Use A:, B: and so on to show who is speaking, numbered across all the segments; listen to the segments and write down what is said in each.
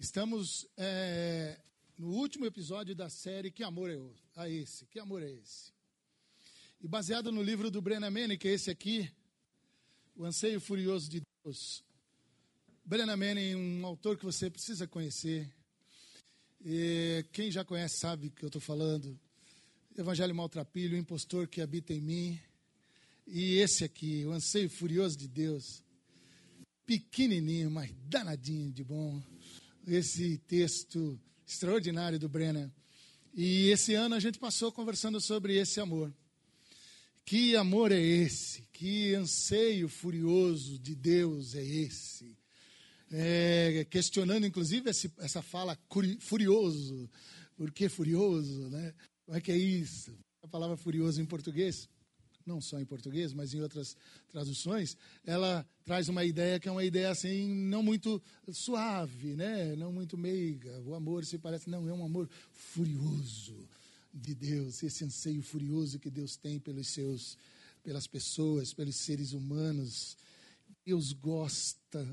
A: Estamos é, no último episódio da série Que Amor é esse? Que amor é esse? E baseado no livro do Brennan Manning, que é esse aqui, O Anseio Furioso de Deus. Brennan Manning, um autor que você precisa conhecer. E quem já conhece sabe que eu estou falando. Evangelho Maltrapilho, o impostor que habita em mim. E esse aqui, O Anseio Furioso de Deus. Pequenininho, mas danadinho de bom esse texto extraordinário do Brenner. E esse ano a gente passou conversando sobre esse amor. Que amor é esse? Que anseio furioso de Deus é esse? É, questionando, inclusive, esse, essa fala furioso. Por que furioso? Né? Como é que é isso? A palavra furioso em português não só em português, mas em outras traduções, ela traz uma ideia que é uma ideia assim não muito suave, né? Não muito meiga. O amor se parece não é um amor furioso de Deus, esse anseio furioso que Deus tem pelos seus pelas pessoas, pelos seres humanos. Deus gosta,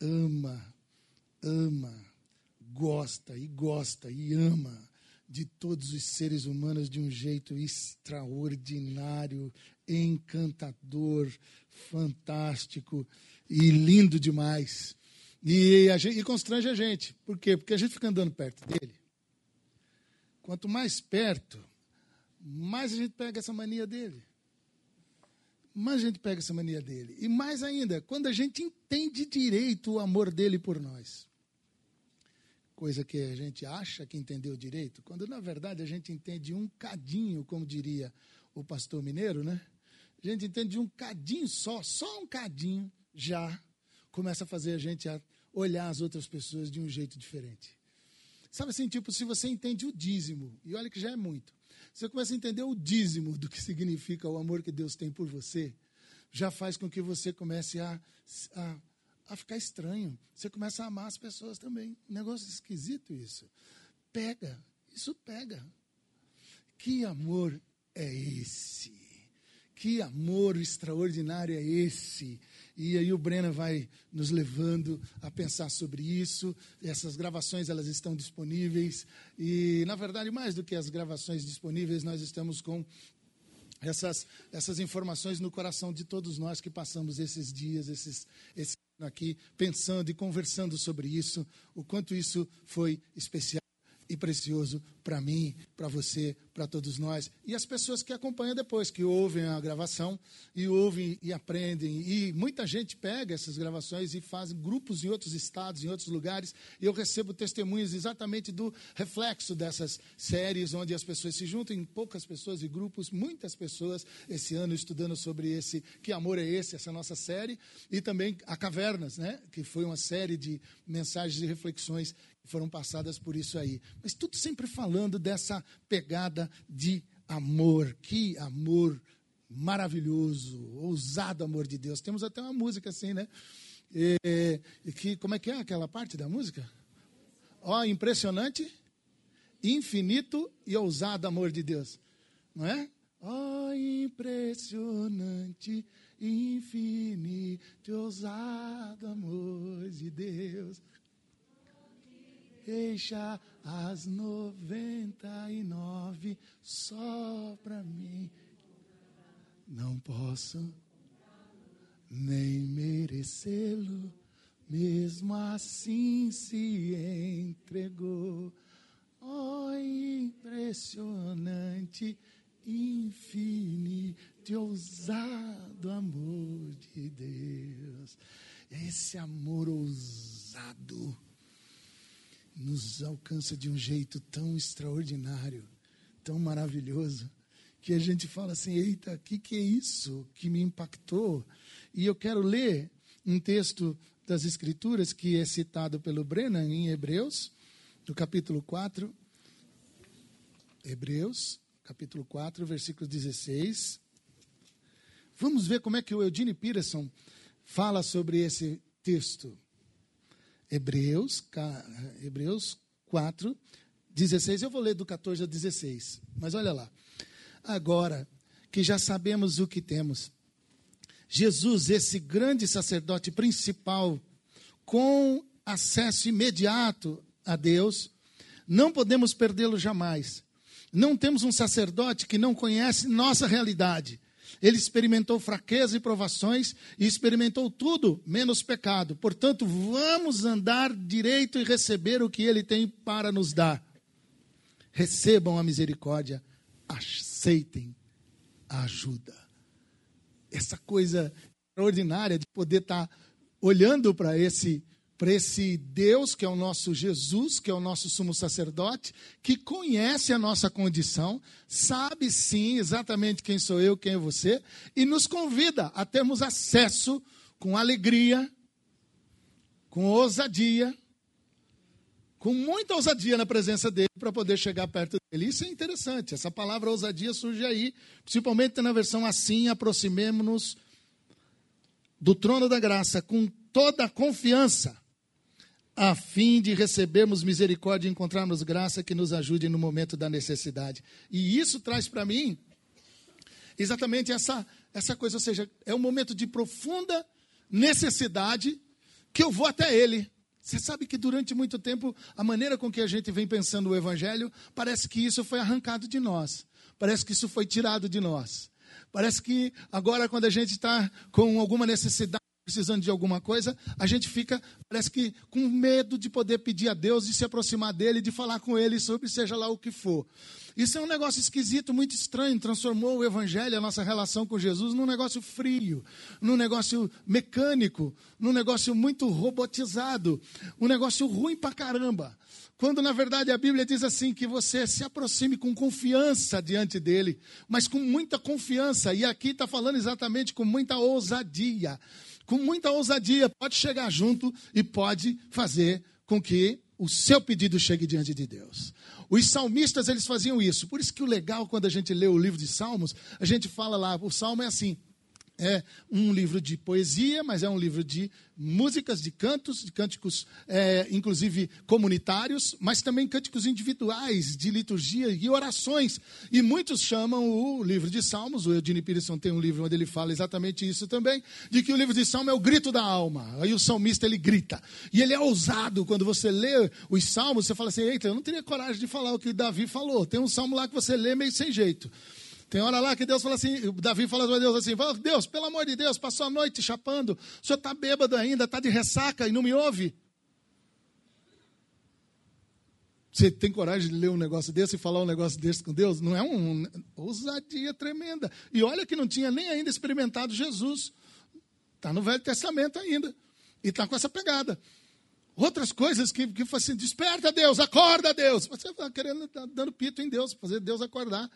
A: ama, ama, gosta e gosta e ama de todos os seres humanos de um jeito extraordinário, encantador, fantástico e lindo demais. E, gente, e, constrange a gente. Por quê? Porque a gente fica andando perto dele. Quanto mais perto, mais a gente pega essa mania dele. Mais a gente pega essa mania dele. E mais ainda, quando a gente entende direito o amor dele por nós coisa que a gente acha que entendeu direito, quando na verdade a gente entende um cadinho, como diria o pastor mineiro, né? A gente entende um cadinho só, só um cadinho, já começa a fazer a gente a olhar as outras pessoas de um jeito diferente. Sabe assim, tipo, se você entende o dízimo, e olha que já é muito, você começa a entender o dízimo do que significa o amor que Deus tem por você, já faz com que você comece a, a a ficar estranho. Você começa a amar as pessoas também. Negócio esquisito isso. Pega, isso pega. Que amor é esse? Que amor extraordinário é esse? E aí o Breno vai nos levando a pensar sobre isso. Essas gravações elas estão disponíveis e na verdade mais do que as gravações disponíveis, nós estamos com essas, essas informações no coração de todos nós que passamos esses dias, esses, esses aqui pensando e conversando sobre isso, o quanto isso foi especial e precioso para mim, para você, para todos nós. E as pessoas que acompanham depois, que ouvem a gravação e ouvem e aprendem. E muita gente pega essas gravações e faz grupos em outros estados, em outros lugares. E eu recebo testemunhos exatamente do reflexo dessas séries, onde as pessoas se juntam em poucas pessoas e grupos, muitas pessoas, esse ano estudando sobre esse Que Amor é Esse, essa nossa série. E também a Cavernas, né? que foi uma série de mensagens e reflexões foram passadas por isso aí. Mas tudo sempre falando dessa pegada de amor. Que amor maravilhoso, ousado amor de Deus. Temos até uma música assim, né? E, que, como é que é aquela parte da música? Ó, oh, impressionante, infinito e ousado amor de Deus. Não é? Ó, oh, impressionante, infinito e ousado amor de Deus deixa as noventa e nove só para mim. Não posso nem merecê-lo, mesmo assim se entregou. Oh, impressionante, infinito ousado amor de Deus. Esse amor ousado nos alcança de um jeito tão extraordinário, tão maravilhoso, que a gente fala assim: eita, o que, que é isso que me impactou? E eu quero ler um texto das Escrituras que é citado pelo Brennan em Hebreus, no capítulo 4. Hebreus, capítulo 4, versículo 16. Vamos ver como é que o Eugene Peterson fala sobre esse texto. Hebreus, Hebreus 4, 16. Eu vou ler do 14 ao 16, mas olha lá. Agora que já sabemos o que temos, Jesus, esse grande sacerdote principal, com acesso imediato a Deus, não podemos perdê-lo jamais. Não temos um sacerdote que não conhece nossa realidade. Ele experimentou fraqueza e provações e experimentou tudo menos pecado. Portanto, vamos andar direito e receber o que ele tem para nos dar. Recebam a misericórdia, aceitem a ajuda. Essa coisa extraordinária de poder estar olhando para esse para esse Deus que é o nosso Jesus, que é o nosso sumo sacerdote, que conhece a nossa condição, sabe sim exatamente quem sou eu, quem é você, e nos convida a termos acesso com alegria, com ousadia, com muita ousadia na presença dele para poder chegar perto dele. Isso é interessante. Essa palavra ousadia surge aí, principalmente na versão assim, aproximemo-nos do trono da graça com toda a confiança a fim de recebermos misericórdia e encontrarmos graça que nos ajude no momento da necessidade. E isso traz para mim exatamente essa, essa coisa, ou seja, é um momento de profunda necessidade que eu vou até Ele. Você sabe que durante muito tempo, a maneira com que a gente vem pensando o Evangelho, parece que isso foi arrancado de nós, parece que isso foi tirado de nós. Parece que agora, quando a gente está com alguma necessidade, precisando de alguma coisa, a gente fica, parece que, com medo de poder pedir a Deus, de se aproximar dele, de falar com ele sobre seja lá o que for. Isso é um negócio esquisito, muito estranho, transformou o Evangelho, a nossa relação com Jesus, num negócio frio, num negócio mecânico, num negócio muito robotizado, um negócio ruim pra caramba. Quando na verdade a Bíblia diz assim que você se aproxime com confiança diante dele, mas com muita confiança, e aqui está falando exatamente com muita ousadia com muita ousadia, pode chegar junto e pode fazer com que o seu pedido chegue diante de Deus. Os salmistas, eles faziam isso. Por isso que o legal, quando a gente lê o livro de Salmos, a gente fala lá, o Salmo é assim, é um livro de poesia, mas é um livro de músicas, de cantos, de cânticos, é, inclusive comunitários, mas também cânticos individuais, de liturgia e orações. E muitos chamam o livro de Salmos, o Eugene Peterson tem um livro onde ele fala exatamente isso também, de que o livro de Salmos é o grito da alma. Aí o salmista ele grita. E ele é ousado. Quando você lê os salmos, você fala assim: eita, eu não teria coragem de falar o que Davi falou. Tem um salmo lá que você lê meio sem jeito. Tem hora lá que Deus fala assim, Davi fala para Deus assim, Deus, pelo amor de Deus, passou a noite chapando, o senhor está bêbado ainda, está de ressaca e não me ouve. Você tem coragem de ler um negócio desse e falar um negócio desse com Deus? Não é uma ousadia tremenda. E olha que não tinha nem ainda experimentado Jesus. Está no Velho Testamento ainda. E está com essa pegada. Outras coisas que, que assim, desperta Deus, acorda Deus. Você está querendo, tá dando pito em Deus, fazer Deus acordar.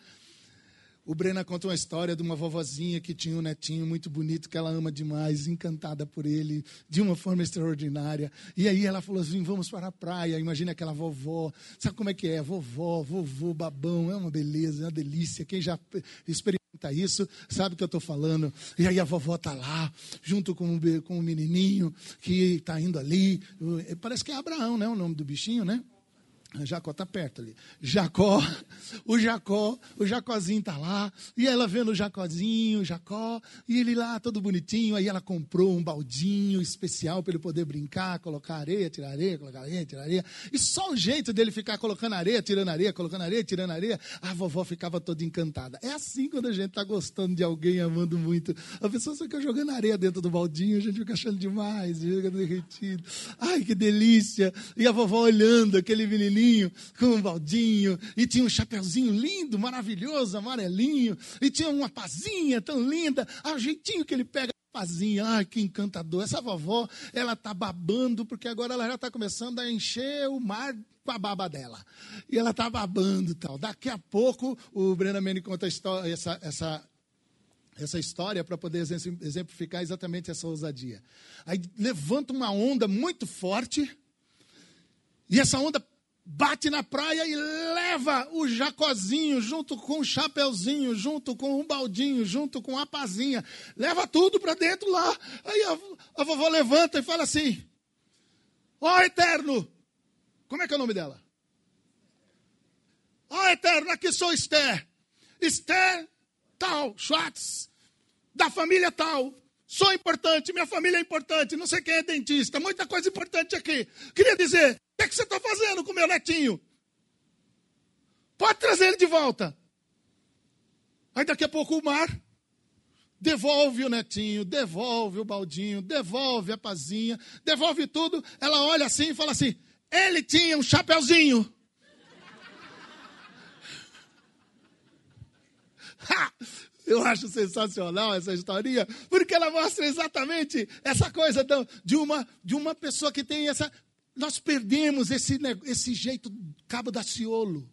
A: O Brena conta uma história de uma vovozinha que tinha um netinho muito bonito, que ela ama demais, encantada por ele, de uma forma extraordinária. E aí ela falou assim: vamos para a praia. Imagina aquela vovó. Sabe como é que é? Vovó, vovô, babão, é uma beleza, é uma delícia. Quem já experimenta isso sabe o que eu estou falando. E aí a vovó está lá, junto com, com o menininho que está indo ali. Parece que é Abraão, né? O nome do bichinho, né? Jacó está perto ali. Jacó, o Jacó, o Jacózinho está lá, e ela vendo o Jacózinho, o Jacó, e ele lá todo bonitinho, aí ela comprou um baldinho especial para ele poder brincar, colocar areia, tirar areia, colocar areia, tirar areia. E só o jeito dele ficar colocando areia, tirando areia, colocando areia, tirando areia, a vovó ficava toda encantada. É assim quando a gente está gostando de alguém, amando muito. A pessoa só fica jogando areia dentro do baldinho, a gente fica achando demais, fica derretido. Ai, que delícia! E a vovó olhando aquele menininho com um baldinho, e tinha um chapeuzinho lindo, maravilhoso, amarelinho, e tinha uma pazinha tão linda, o jeitinho que ele pega a pazinha, ai que encantador. Essa vovó, ela tá babando, porque agora ela já está começando a encher o mar com a baba dela. E ela tá babando tal. Daqui a pouco, o Brenda Mene conta história, essa, essa, essa história para poder exemplificar exatamente essa ousadia. Aí levanta uma onda muito forte, e essa onda bate na praia e leva o jacozinho junto com o chapeuzinho, junto com o baldinho, junto com a pazinha. Leva tudo para dentro lá. Aí a, a, vovó levanta e fala assim: Ó oh, Eterno! Como é que é o nome dela? Ó oh, Eterno, aqui sou Esther. Esther tal, Schwartz, da família tal. Sou importante, minha família é importante, não sei quem é dentista, muita coisa importante aqui. Queria dizer, que, é que você está fazendo com meu netinho? Pode trazer ele de volta. Aí daqui a pouco o mar devolve o netinho, devolve o baldinho, devolve a pazinha, devolve tudo. Ela olha assim e fala assim: ele tinha um chapeuzinho. Eu acho sensacional essa historinha, porque ela mostra exatamente essa coisa de uma, de uma pessoa que tem essa. Nós perdemos esse, esse jeito cabo da ciolo.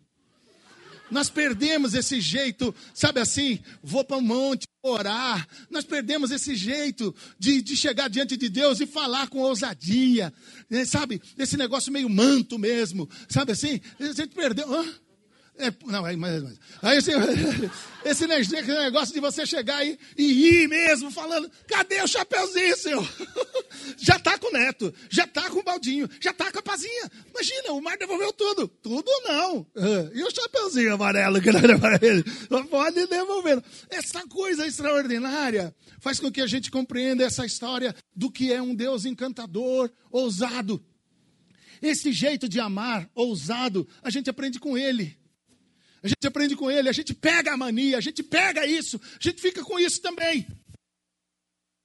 A: Nós perdemos esse jeito, sabe assim, vou para o monte orar. Nós perdemos esse jeito de, de chegar diante de Deus e falar com ousadia, né, sabe? Esse negócio meio manto mesmo, sabe assim? A gente perdeu. Hã? É, não, aí, mas, mas, aí esse, esse negócio de você chegar aí e ir mesmo falando, cadê o chapeuzinho, senhor? Já está com o neto, já está com o baldinho, já está com a pazinha. Imagina, o mar devolveu tudo. Tudo não. E o chapeuzinho amarelo que era para ele? Pode devolver. Essa coisa extraordinária faz com que a gente compreenda essa história do que é um Deus encantador, ousado. Esse jeito de amar, ousado, a gente aprende com ele. A gente aprende com ele, a gente pega a mania, a gente pega isso, a gente fica com isso também.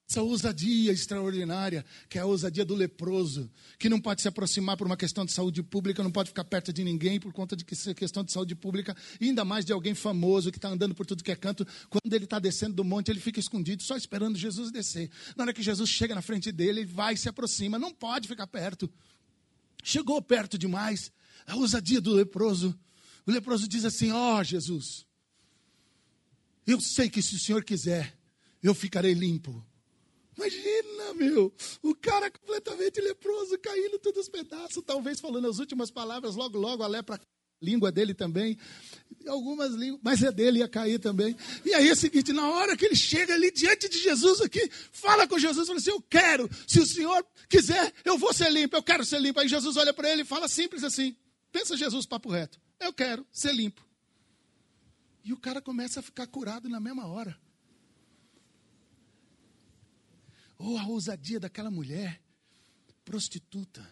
A: Essa ousadia extraordinária, que é a ousadia do leproso, que não pode se aproximar por uma questão de saúde pública, não pode ficar perto de ninguém por conta de questão de saúde pública, ainda mais de alguém famoso que está andando por tudo que é canto. Quando ele está descendo do monte, ele fica escondido, só esperando Jesus descer. Na hora que Jesus chega na frente dele, ele vai se aproxima, não pode ficar perto. Chegou perto demais, a ousadia do leproso. O leproso diz assim: Ó oh, Jesus, eu sei que se o Senhor quiser, eu ficarei limpo. Imagina, meu, o cara completamente leproso, caindo todos os pedaços, talvez falando as últimas palavras, logo, logo a lepra, a língua dele também, algumas línguas, mas é dele ia cair também. E aí é o seguinte, na hora que ele chega ali diante de Jesus aqui, fala com Jesus, fala assim, eu quero, se o Senhor quiser, eu vou ser limpo, eu quero ser limpo. Aí Jesus olha para ele e fala simples assim, pensa Jesus, papo reto. Eu quero ser limpo. E o cara começa a ficar curado na mesma hora. Ou oh, a ousadia daquela mulher, prostituta,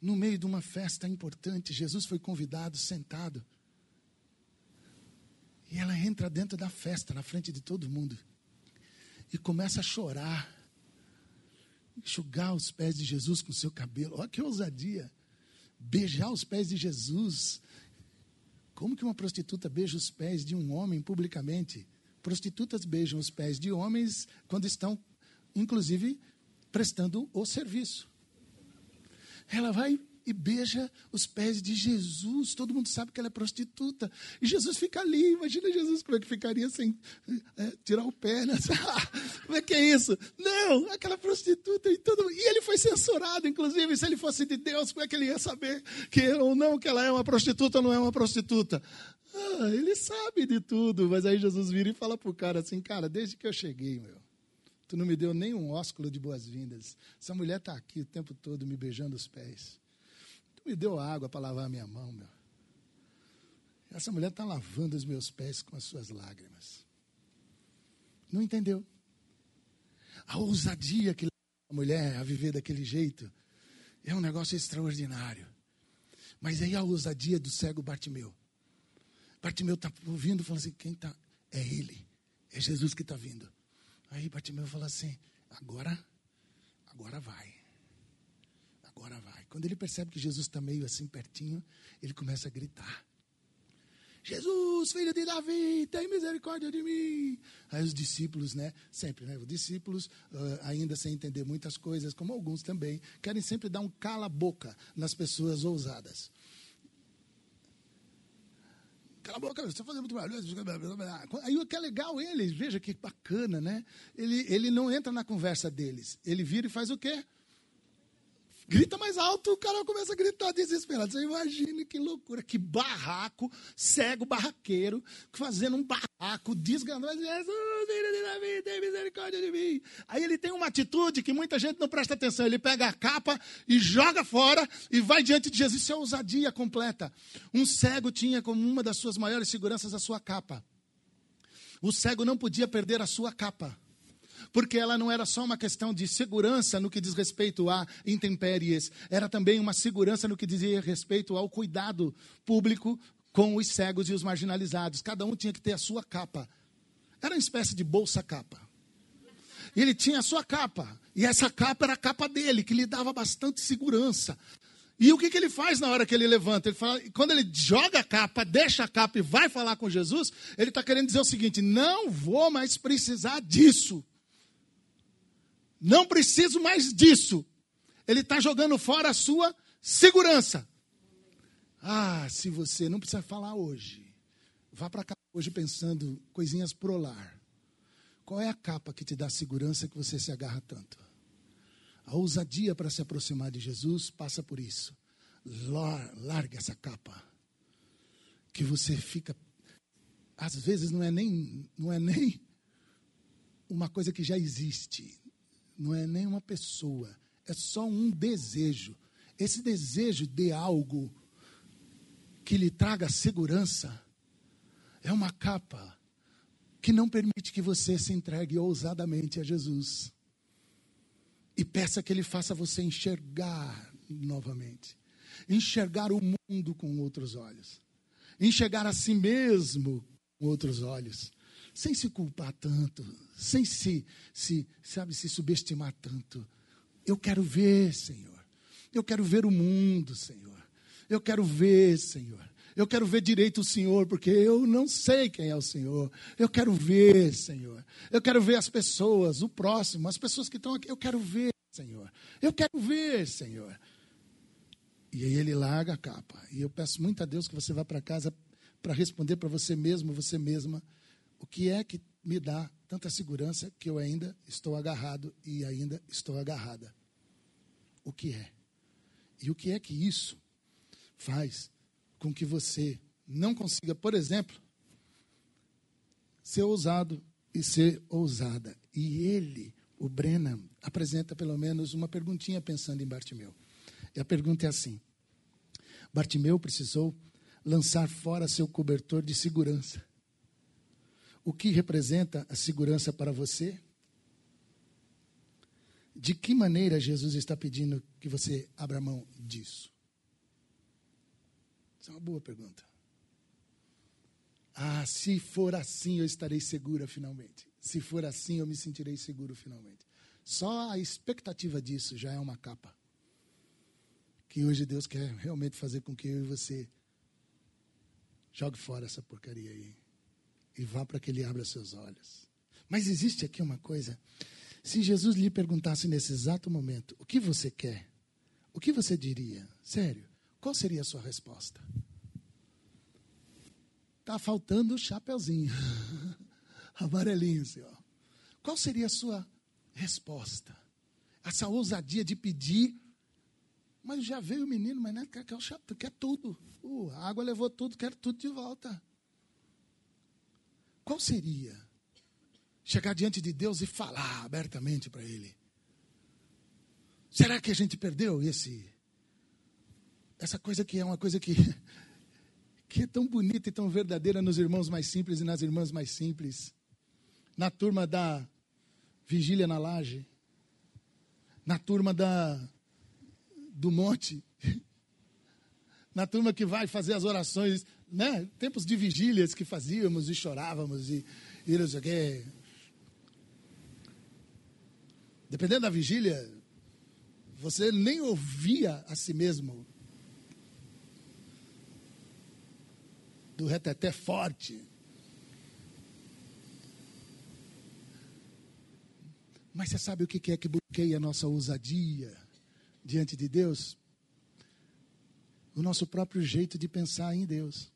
A: no meio de uma festa importante. Jesus foi convidado, sentado. E ela entra dentro da festa, na frente de todo mundo. E começa a chorar. Enxugar os pés de Jesus com seu cabelo. Olha que ousadia. Beijar os pés de Jesus. Como que uma prostituta beija os pés de um homem publicamente? Prostitutas beijam os pés de homens quando estão, inclusive, prestando o serviço. Ela vai e beija os pés de Jesus. Todo mundo sabe que ela é prostituta. E Jesus fica ali. Imagina Jesus como é que ficaria sem é, tirar o pé. Né? como é que é isso? Não, aquela prostituta e tudo. E ele foi censurado, inclusive. Se ele fosse de Deus, como é que ele ia saber que ou não que ela é uma prostituta ou não é uma prostituta? Ah, ele sabe de tudo. Mas aí Jesus vira e fala para o cara assim: Cara, desde que eu cheguei, meu. Tu não me deu nem um ósculo de boas-vindas. Essa mulher está aqui o tempo todo me beijando os pés me deu água para lavar a minha mão, meu. Essa mulher está lavando os meus pés com as suas lágrimas. Não entendeu? A ousadia que leva a mulher a viver daquele jeito é um negócio extraordinário. Mas aí a ousadia do cego Bartimeu. Bartimeu está ouvindo, falando assim: quem está? É ele. É Jesus que está vindo. Aí Bartimeu fala assim: agora, agora vai. Agora vai. Quando ele percebe que Jesus está meio assim pertinho, ele começa a gritar. Jesus, filho de Davi, tem misericórdia de mim. Aí os discípulos, né? Sempre, né? Os discípulos, uh, ainda sem entender muitas coisas, como alguns também, querem sempre dar um cala-boca nas pessoas ousadas. Cala a boca, você está fazendo muito barulho. Aí o que é legal, ele, veja que bacana, né? Ele, ele não entra na conversa deles. Ele vira e faz o quê? Grita mais alto, o cara começa a gritar desesperado. Você imagina que loucura, que barraco, cego barraqueiro, fazendo um barraco, desgandando. Jesus, filho de Davi, tem misericórdia de mim. Aí ele tem uma atitude que muita gente não presta atenção. Ele pega a capa e joga fora e vai diante de Jesus. Isso é ousadia completa. Um cego tinha como uma das suas maiores seguranças a sua capa. O cego não podia perder a sua capa. Porque ela não era só uma questão de segurança no que diz respeito a intempéries, era também uma segurança no que dizia respeito ao cuidado público com os cegos e os marginalizados. Cada um tinha que ter a sua capa. Era uma espécie de bolsa-capa. Ele tinha a sua capa, e essa capa era a capa dele, que lhe dava bastante segurança. E o que, que ele faz na hora que ele levanta? Ele fala, quando ele joga a capa, deixa a capa e vai falar com Jesus, ele está querendo dizer o seguinte: não vou mais precisar disso. Não preciso mais disso. Ele está jogando fora a sua segurança. Ah, se você não precisa falar hoje, vá para cá hoje pensando coisinhas pro lar. Qual é a capa que te dá segurança que você se agarra tanto? A ousadia para se aproximar de Jesus passa por isso. Larga essa capa. Que você fica. Às vezes não é nem, não é nem uma coisa que já existe. Não é nem uma pessoa. É só um desejo. Esse desejo de algo que lhe traga segurança é uma capa que não permite que você se entregue ousadamente a Jesus e peça que Ele faça você enxergar novamente. Enxergar o mundo com outros olhos. Enxergar a si mesmo com outros olhos. Sem se culpar tanto. Sem se, se, sabe, se subestimar tanto. Eu quero ver, Senhor. Eu quero ver o mundo, Senhor. Eu quero ver, Senhor. Eu quero ver direito o Senhor, porque eu não sei quem é o Senhor. Eu quero ver, Senhor. Eu quero ver as pessoas, o próximo, as pessoas que estão aqui. Eu quero ver, Senhor. Eu quero ver, Senhor. E aí ele larga a capa. E eu peço muito a Deus que você vá para casa para responder para você mesmo, você mesma, o que é que me dá tanta segurança que eu ainda estou agarrado e ainda estou agarrada. O que é? E o que é que isso faz com que você não consiga, por exemplo, ser ousado e ser ousada. E ele, o Brennan, apresenta pelo menos uma perguntinha pensando em Bartimeu. E a pergunta é assim: Bartimeu precisou lançar fora seu cobertor de segurança. O que representa a segurança para você? De que maneira Jesus está pedindo que você abra mão disso? Essa é uma boa pergunta. Ah, se for assim eu estarei segura finalmente. Se for assim eu me sentirei seguro finalmente. Só a expectativa disso já é uma capa. Que hoje Deus quer realmente fazer com que eu e você jogue fora essa porcaria aí. E vá para que Ele abra seus olhos. Mas existe aqui uma coisa. Se Jesus lhe perguntasse nesse exato momento: o que você quer? O que você diria? Sério? Qual seria a sua resposta? Está faltando o chapeuzinho. Amarelinho, senhor. Qual seria a sua resposta? Essa ousadia de pedir. Mas já veio o menino, mas não quer, quer, quer tudo. Uh, a água levou tudo, quer tudo de volta. Qual seria? Chegar diante de Deus e falar abertamente para Ele. Será que a gente perdeu esse essa coisa que é uma coisa que, que é tão bonita e tão verdadeira nos irmãos mais simples e nas irmãs mais simples. Na turma da vigília na laje, na turma da do monte, na turma que vai fazer as orações, né? Tempos de vigílias que fazíamos e chorávamos e, e não sei o quê. Dependendo da vigília, você nem ouvia a si mesmo do reteté forte. Mas você sabe o que é que bloqueia a nossa ousadia diante de Deus? O nosso próprio jeito de pensar em Deus.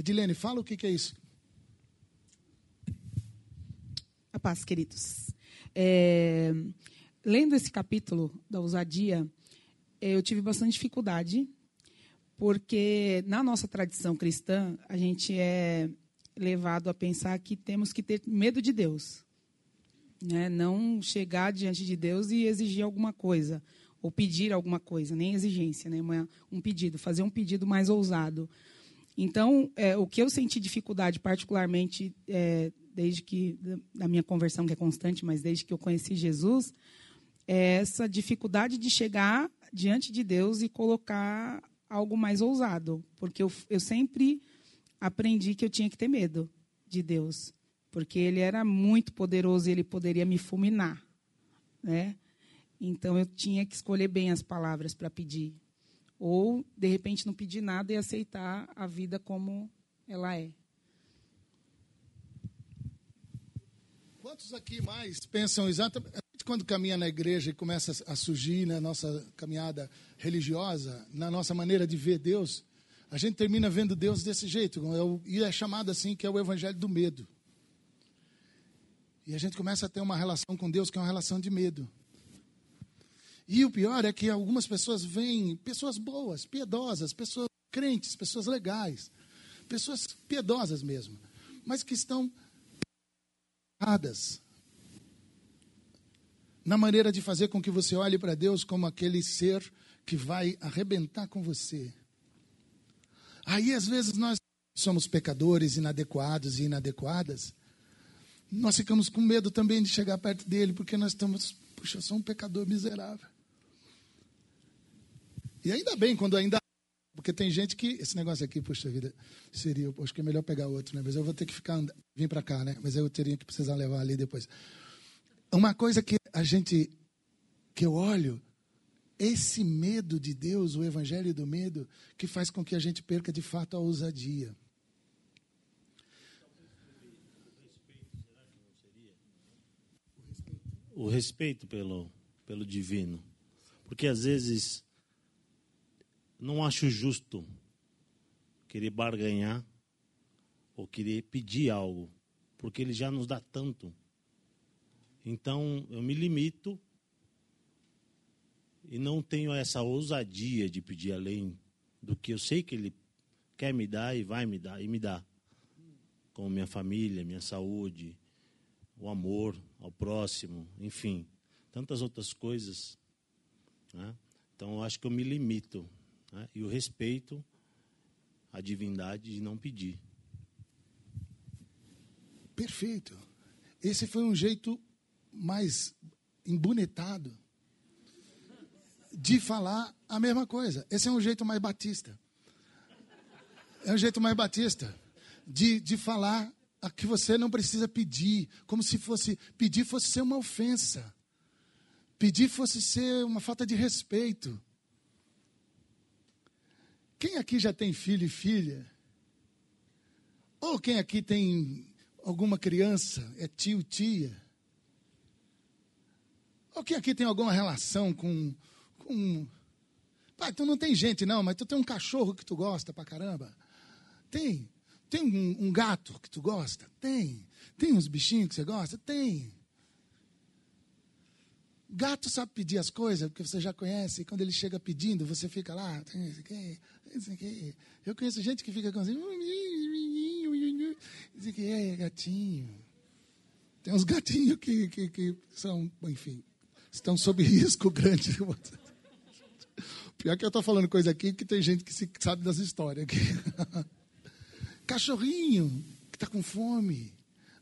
A: Edilene, fala o que é isso.
B: A paz, queridos. É, lendo esse capítulo da ousadia, eu tive bastante dificuldade porque na nossa tradição cristã, a gente é levado a pensar que temos que ter medo de Deus. Né? Não chegar diante de Deus e exigir alguma coisa, ou pedir alguma coisa, nem exigência, né? um pedido, fazer um pedido mais ousado. Então, é, o que eu senti dificuldade, particularmente é, desde que da minha conversão que é constante, mas desde que eu conheci Jesus, é essa dificuldade de chegar diante de Deus e colocar algo mais ousado, porque eu, eu sempre aprendi que eu tinha que ter medo de Deus, porque Ele era muito poderoso e Ele poderia me fulminar, né? Então eu tinha que escolher bem as palavras para pedir, ou de repente não pedir nada e aceitar a vida como ela é.
A: Quantos aqui mais pensam exatamente quando caminha na igreja e começa a surgir na nossa caminhada religiosa, na nossa maneira de ver Deus, a gente termina vendo Deus desse jeito, é e é chamado assim que é o evangelho do medo. E a gente começa a ter uma relação com Deus que é uma relação de medo. E o pior é que algumas pessoas veem pessoas boas, piedosas, pessoas crentes, pessoas legais, pessoas piedosas mesmo, mas que estão erradas na maneira de fazer com que você olhe para Deus como aquele ser que vai arrebentar com você. Aí, às vezes, nós somos pecadores inadequados e inadequadas. Nós ficamos com medo também de chegar perto dele, porque nós estamos, puxa, eu sou um pecador miserável. E ainda bem quando ainda. Porque tem gente que. Esse negócio aqui, puxa vida, seria. Acho que é melhor pegar outro, né? Mas eu vou ter que ficar. Vim para cá, né? Mas eu teria que precisar levar ali depois. Uma coisa que a gente. que eu olho. Esse medo de Deus, o evangelho do medo, que faz com que a gente perca de fato a ousadia.
C: O respeito pelo, pelo divino. Porque às vezes não acho justo querer barganhar ou querer pedir algo, porque ele já nos dá tanto. Então eu me limito e não tenho essa ousadia de pedir além do que eu sei que ele quer me dar e vai me dar e me dá. Com minha família, minha saúde, o amor ao próximo, enfim, tantas outras coisas. Né? Então eu acho que eu me limito né? e o respeito à divindade de não pedir.
A: Perfeito. Esse foi um jeito mais embonetado de falar a mesma coisa. Esse é um jeito mais batista. É um jeito mais batista de, de falar a que você não precisa pedir, como se fosse pedir fosse ser uma ofensa. Pedir fosse ser uma falta de respeito. Quem aqui já tem filho e filha? Ou quem aqui tem alguma criança, é tio, tia? Ou quem aqui tem alguma relação com. com... Pai, tu não tem gente não, mas tu tem um cachorro que tu gosta pra caramba? Tem. Tem um, um gato que tu gosta? Tem. Tem uns bichinhos que você gosta? Tem. Gato sabe pedir as coisas, porque você já conhece, e quando ele chega pedindo, você fica lá, eu conheço gente que fica com assim, diz que é gatinho. Tem uns gatinhos que, que, que são, enfim, estão sob risco grande. Pior que eu estou falando coisa aqui que tem gente que se, sabe das histórias. Aqui. Cachorrinho que está com fome.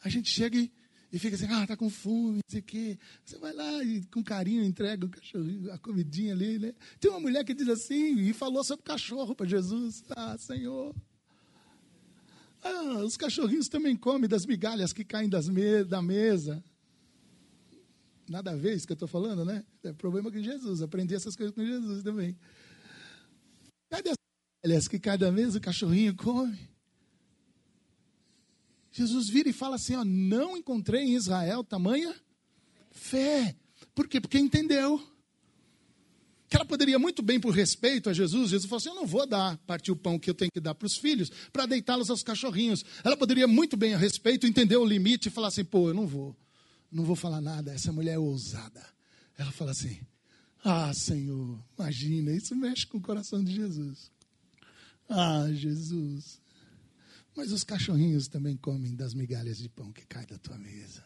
A: A gente chega e e fica assim, ah, tá com fome, não sei o quê. Você vai lá e com carinho entrega o cachorrinho, a comidinha ali, né? Tem uma mulher que diz assim, e falou sobre cachorro para Jesus. Ah, Senhor. Ah, os cachorrinhos também comem das migalhas que caem das me da mesa. Nada a ver isso que eu estou falando, né? É problema com Jesus. Aprendi essas coisas com Jesus também. Cadê as migalhas que caem da mesa, o cachorrinho come? Jesus vira e fala assim: ó, não encontrei em Israel tamanha fé. Por quê? Porque entendeu. Que ela poderia muito bem, por respeito a Jesus, Jesus falou assim: Eu não vou dar, partir o pão que eu tenho que dar para os filhos, para deitá-los aos cachorrinhos. Ela poderia muito bem, a respeito, entender o limite e falar assim: Pô, eu não vou, não vou falar nada, essa mulher é ousada. Ela fala assim: Ah, Senhor, imagina, isso mexe com o coração de Jesus. Ah, Jesus, mas os cachorrinhos também comem das migalhas de pão que cai da tua mesa.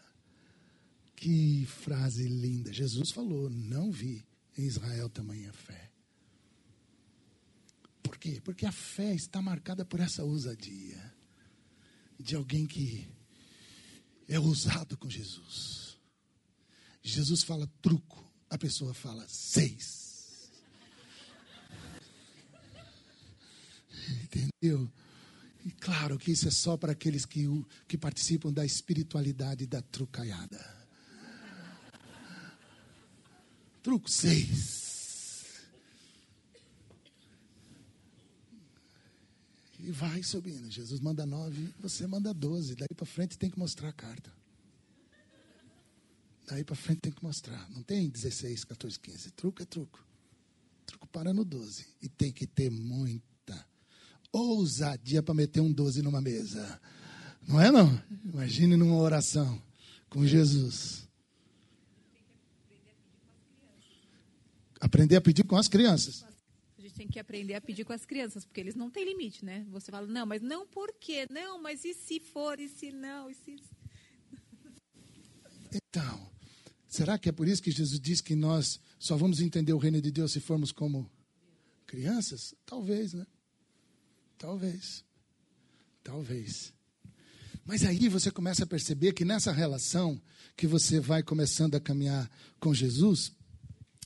A: Que frase linda. Jesus falou: Não vi em Israel tamanha fé. Por quê? Porque a fé está marcada por essa ousadia de alguém que é ousado com Jesus. Jesus fala truco, a pessoa fala seis. Entendeu? E claro que isso é só para aqueles que, que participam da espiritualidade da trucaiada. Truco seis. E vai subindo. Jesus manda nove, você manda doze. Daí para frente tem que mostrar a carta. Daí para frente tem que mostrar. Não tem 16, 14, 15. Truco é truco. Truco para no 12. E tem que ter muita ousadia para meter um 12 numa mesa. Não é não? Imagine numa oração com Jesus. Aprender a pedir com as crianças
D: gente tem que aprender a pedir com as crianças, porque eles não têm limite, né? Você fala, não, mas não por quê? Não, mas e se for, e se não, e se...
A: Então, será que é por isso que Jesus diz que nós só vamos entender o reino de Deus se formos como crianças? Talvez, né? Talvez. Talvez. Mas aí você começa a perceber que nessa relação que você vai começando a caminhar com Jesus,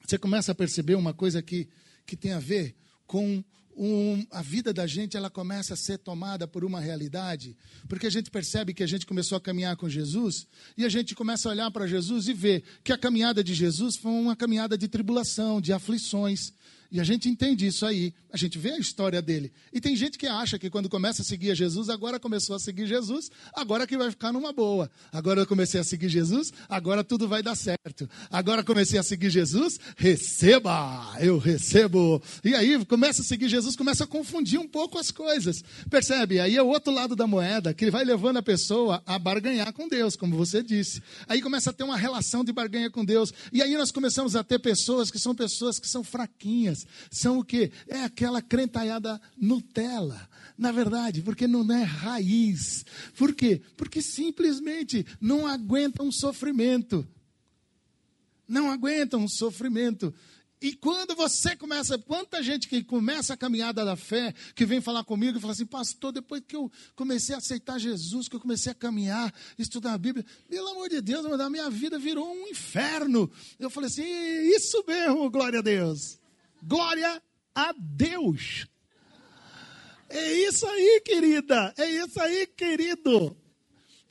A: você começa a perceber uma coisa que que tem a ver com um, a vida da gente, ela começa a ser tomada por uma realidade, porque a gente percebe que a gente começou a caminhar com Jesus e a gente começa a olhar para Jesus e ver que a caminhada de Jesus foi uma caminhada de tribulação, de aflições, e a gente entende isso aí, a gente vê a história dele. E tem gente que acha que quando começa a seguir Jesus, agora começou a seguir Jesus, agora que vai ficar numa boa. Agora eu comecei a seguir Jesus, agora tudo vai dar certo. Agora comecei a seguir Jesus, receba, eu recebo. E aí começa a seguir Jesus, começa a confundir um pouco as coisas. Percebe? Aí é o outro lado da moeda, que vai levando a pessoa a barganhar com Deus, como você disse. Aí começa a ter uma relação de barganha com Deus. E aí nós começamos a ter pessoas que são pessoas que são fraquinhas são o que? É aquela crentalhada Nutella. Na verdade, porque não é raiz. Por quê? Porque simplesmente não aguentam sofrimento. Não aguentam sofrimento. E quando você começa, quanta gente que começa a caminhada da fé, que vem falar comigo e fala assim, pastor, depois que eu comecei a aceitar Jesus, que eu comecei a caminhar, estudar a Bíblia, pelo amor de Deus, a minha vida virou um inferno. Eu falei assim, isso mesmo, glória a Deus. Glória a Deus. É isso aí, querida. É isso aí, querido.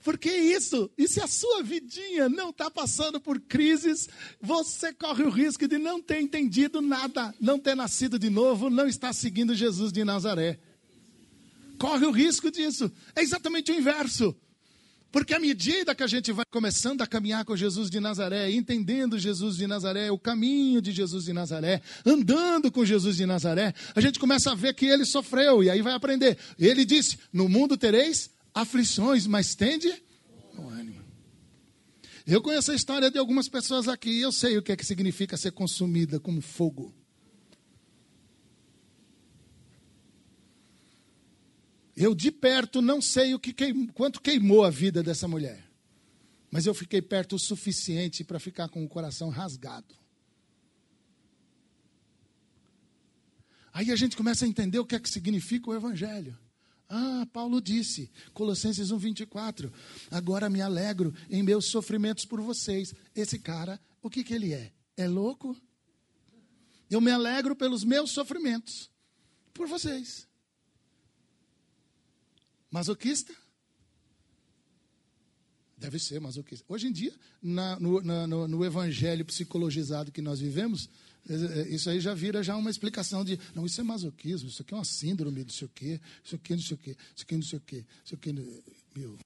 A: Porque isso, e se a sua vidinha não está passando por crises, você corre o risco de não ter entendido nada, não ter nascido de novo, não estar seguindo Jesus de Nazaré. Corre o risco disso. É exatamente o inverso. Porque à medida que a gente vai começando a caminhar com Jesus de Nazaré, entendendo Jesus de Nazaré, o caminho de Jesus de Nazaré, andando com Jesus de Nazaré, a gente começa a ver que ele sofreu e aí vai aprender. Ele disse: No mundo tereis aflições, mas tende o ânimo. Eu conheço a história de algumas pessoas aqui e eu sei o que é que significa ser consumida como fogo. Eu de perto não sei o que queim, quanto queimou a vida dessa mulher. Mas eu fiquei perto o suficiente para ficar com o coração rasgado. Aí a gente começa a entender o que é que significa o evangelho. Ah, Paulo disse, Colossenses 1:24, agora me alegro em meus sofrimentos por vocês. Esse cara, o que que ele é? É louco? Eu me alegro pelos meus sofrimentos por vocês. Masoquista? Deve ser masoquista. Hoje em dia, na, no, na, no, no, evangelho psicologizado que nós vivemos, é, é, isso aí já vira já uma explicação de, não, isso é masoquismo, isso aqui é uma síndrome, não sei o quê, isso aqui não sei o quê, isso aqui não sei o quê, isso aqui, meu.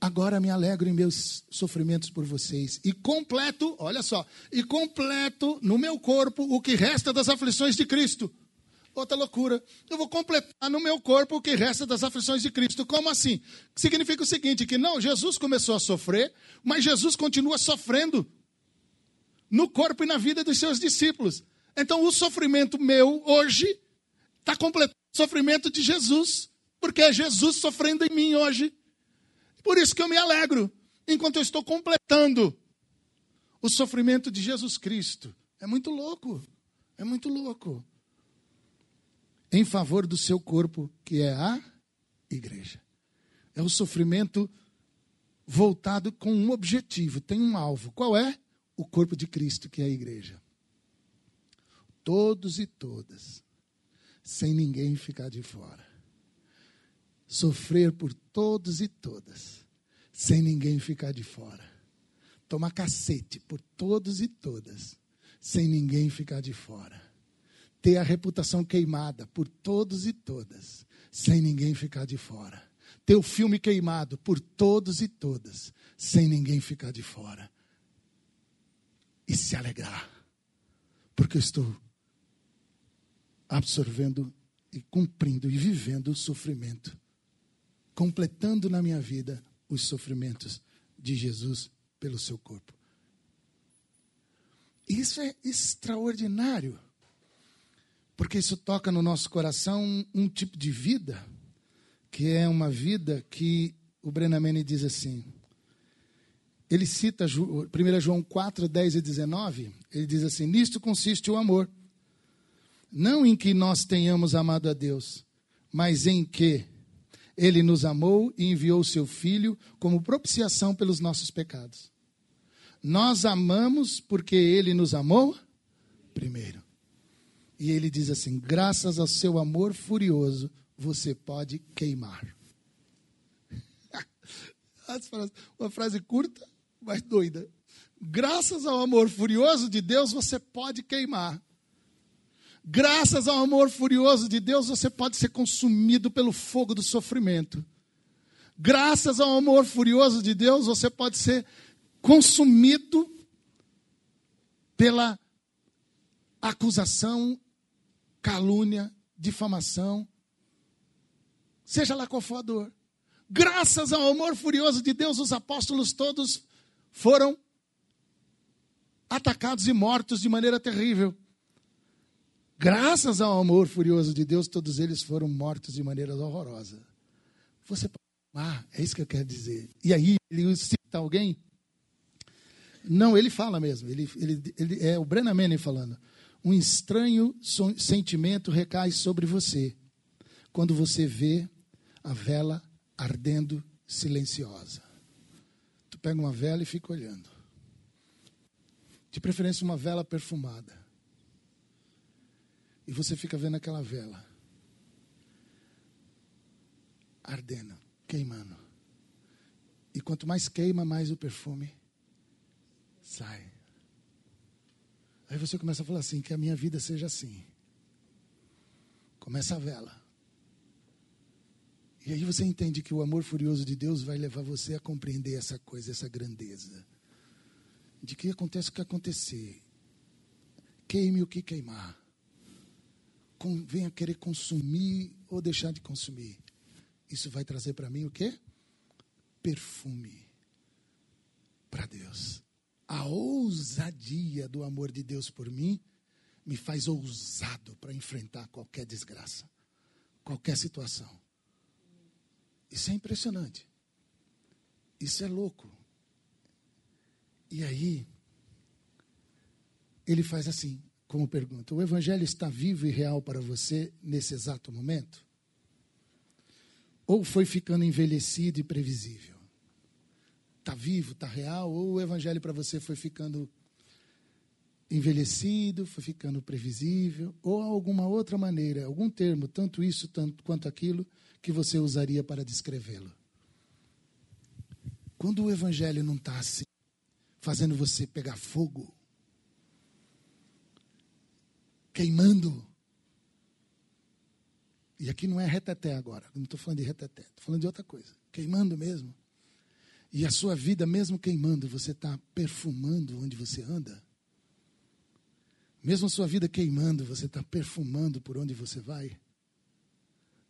A: Agora me alegro em meus sofrimentos por vocês e completo, olha só, e completo no meu corpo o que resta das aflições de Cristo outra loucura. Eu vou completar no meu corpo o que resta das aflições de Cristo. Como assim? Significa o seguinte: que não, Jesus começou a sofrer, mas Jesus continua sofrendo no corpo e na vida dos seus discípulos. Então, o sofrimento meu hoje está completando o sofrimento de Jesus, porque é Jesus sofrendo em mim hoje. Por isso que eu me alegro, enquanto eu estou completando o sofrimento de Jesus Cristo. É muito louco. É muito louco em favor do seu corpo, que é a igreja. É o sofrimento voltado com um objetivo, tem um alvo. Qual é? O corpo de Cristo, que é a igreja. Todos e todas, sem ninguém ficar de fora. Sofrer por todos e todas, sem ninguém ficar de fora. Tomar cacete por todos e todas, sem ninguém ficar de fora. Ter a reputação queimada por todos e todas, sem ninguém ficar de fora. Ter o filme queimado por todos e todas, sem ninguém ficar de fora. E se alegrar, porque eu estou absorvendo e cumprindo e vivendo o sofrimento, completando na minha vida os sofrimentos de Jesus pelo seu corpo. Isso é extraordinário, porque isso toca no nosso coração um, um tipo de vida, que é uma vida que o Brenamene diz assim. Ele cita 1 João 4, 10 e 19. Ele diz assim: Nisto consiste o amor. Não em que nós tenhamos amado a Deus, mas em que ele nos amou e enviou seu Filho como propiciação pelos nossos pecados. Nós amamos porque ele nos amou primeiro. E ele diz assim: graças ao seu amor furioso, você pode queimar. Uma frase curta, mas doida. Graças ao amor furioso de Deus, você pode queimar. Graças ao amor furioso de Deus, você pode ser consumido pelo fogo do sofrimento. Graças ao amor furioso de Deus, você pode ser consumido pela acusação, calúnia, difamação, seja lá qual for a dor. Graças ao amor furioso de Deus, os apóstolos todos foram atacados e mortos de maneira terrível. Graças ao amor furioso de Deus, todos eles foram mortos de maneira horrorosa. Você pode ah, é isso que eu quero dizer. E aí, ele cita alguém não, ele fala mesmo. Ele, ele, ele é o Brennan Manning falando. Um estranho sentimento recai sobre você quando você vê a vela ardendo silenciosa. Tu pega uma vela e fica olhando. De preferência, uma vela perfumada. E você fica vendo aquela vela ardendo, queimando. E quanto mais queima, mais o perfume sai. Aí você começa a falar assim: que a minha vida seja assim. Começa a vela. E aí você entende que o amor furioso de Deus vai levar você a compreender essa coisa, essa grandeza. De que acontece o que acontecer. Queime o que queimar. Venha querer consumir ou deixar de consumir. Isso vai trazer para mim o quê? Perfume para Deus a ousadia do amor de Deus por mim me faz ousado para enfrentar qualquer desgraça, qualquer situação. Isso é impressionante. Isso é louco. E aí, ele faz assim, como pergunta: o Evangelho está vivo e real para você nesse exato momento? Ou foi ficando envelhecido e previsível? Está vivo, está real, ou o evangelho para você foi ficando envelhecido, foi ficando previsível, ou alguma outra maneira, algum termo, tanto isso tanto quanto aquilo, que você usaria para descrevê-lo. Quando o evangelho não está assim, fazendo você pegar fogo, queimando, e aqui não é reteté agora, não estou falando de reteté, estou falando de outra coisa, queimando mesmo. E a sua vida, mesmo queimando, você está perfumando onde você anda? Mesmo a sua vida queimando, você está perfumando por onde você vai?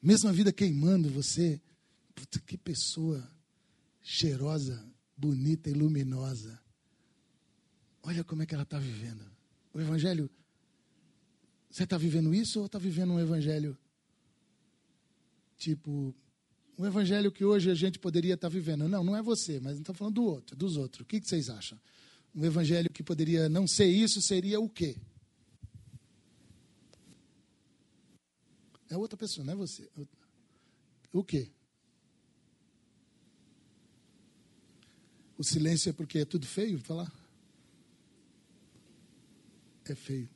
A: Mesmo a vida queimando, você. Puta, que pessoa cheirosa, bonita e luminosa. Olha como é que ela está vivendo. O Evangelho. Você está vivendo isso ou está vivendo um Evangelho tipo um evangelho que hoje a gente poderia estar vivendo. Não, não é você, mas estou falando do outro, dos outros. O que, vocês acham? Um evangelho que poderia não ser isso seria o quê? É outra pessoa, não é você. O quê? O silêncio é porque é tudo feio falar? É feio.